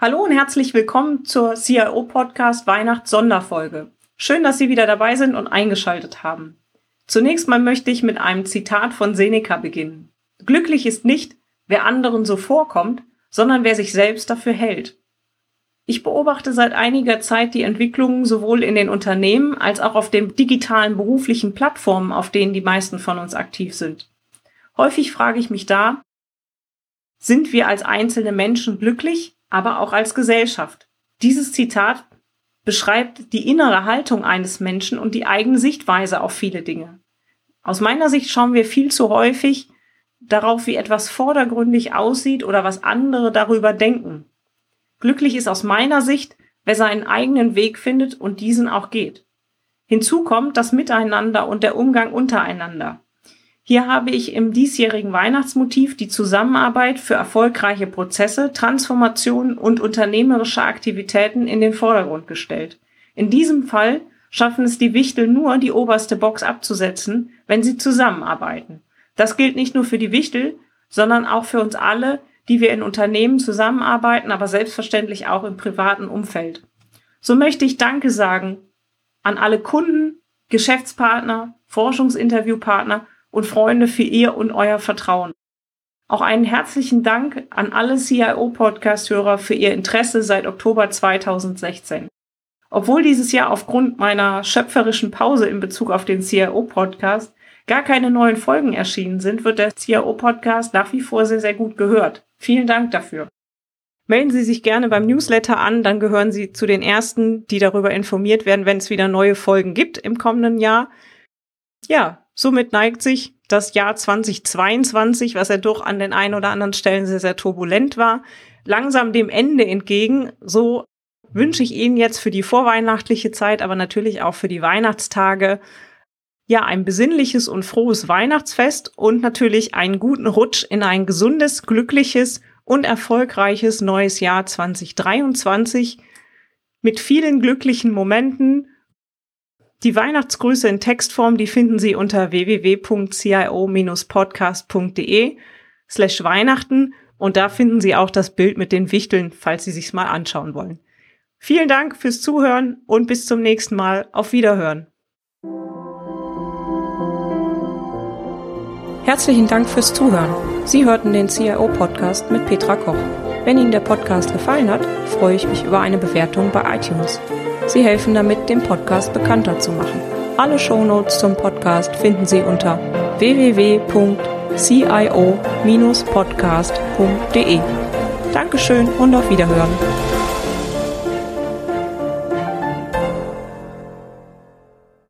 Hallo und herzlich willkommen zur CIO Podcast Weihnachts Sonderfolge. Schön, dass Sie wieder dabei sind und eingeschaltet haben. Zunächst mal möchte ich mit einem Zitat von Seneca beginnen. Glücklich ist nicht, wer anderen so vorkommt, sondern wer sich selbst dafür hält. Ich beobachte seit einiger Zeit die Entwicklungen sowohl in den Unternehmen als auch auf den digitalen beruflichen Plattformen, auf denen die meisten von uns aktiv sind. Häufig frage ich mich da, sind wir als einzelne Menschen glücklich aber auch als Gesellschaft. Dieses Zitat beschreibt die innere Haltung eines Menschen und die eigene Sichtweise auf viele Dinge. Aus meiner Sicht schauen wir viel zu häufig darauf, wie etwas vordergründig aussieht oder was andere darüber denken. Glücklich ist aus meiner Sicht, wer seinen eigenen Weg findet und diesen auch geht. Hinzu kommt das Miteinander und der Umgang untereinander. Hier habe ich im diesjährigen Weihnachtsmotiv die Zusammenarbeit für erfolgreiche Prozesse, Transformationen und unternehmerische Aktivitäten in den Vordergrund gestellt. In diesem Fall schaffen es die Wichtel nur, die oberste Box abzusetzen, wenn sie zusammenarbeiten. Das gilt nicht nur für die Wichtel, sondern auch für uns alle, die wir in Unternehmen zusammenarbeiten, aber selbstverständlich auch im privaten Umfeld. So möchte ich Danke sagen an alle Kunden, Geschäftspartner, Forschungsinterviewpartner und Freunde für ihr und euer Vertrauen. Auch einen herzlichen Dank an alle CIO-Podcast-Hörer für ihr Interesse seit Oktober 2016. Obwohl dieses Jahr aufgrund meiner schöpferischen Pause in Bezug auf den CIO-Podcast gar keine neuen Folgen erschienen sind, wird der CIO-Podcast nach wie vor sehr, sehr gut gehört. Vielen Dank dafür. Melden Sie sich gerne beim Newsletter an, dann gehören Sie zu den ersten, die darüber informiert werden, wenn es wieder neue Folgen gibt im kommenden Jahr. Ja, Somit neigt sich das Jahr 2022, was ja doch an den ein oder anderen Stellen sehr, sehr turbulent war, langsam dem Ende entgegen. So wünsche ich Ihnen jetzt für die vorweihnachtliche Zeit, aber natürlich auch für die Weihnachtstage, ja, ein besinnliches und frohes Weihnachtsfest und natürlich einen guten Rutsch in ein gesundes, glückliches und erfolgreiches neues Jahr 2023 mit vielen glücklichen Momenten die Weihnachtsgrüße in Textform, die finden Sie unter www.cio-podcast.de slash Weihnachten und da finden Sie auch das Bild mit den Wichteln, falls Sie sich's mal anschauen wollen. Vielen Dank fürs Zuhören und bis zum nächsten Mal. Auf Wiederhören. Herzlichen Dank fürs Zuhören. Sie hörten den CIO-Podcast mit Petra Koch. Wenn Ihnen der Podcast gefallen hat, freue ich mich über eine Bewertung bei iTunes. Sie helfen damit, den Podcast bekannter zu machen. Alle Shownotes zum Podcast finden Sie unter www.cio-podcast.de. Dankeschön und auf Wiederhören.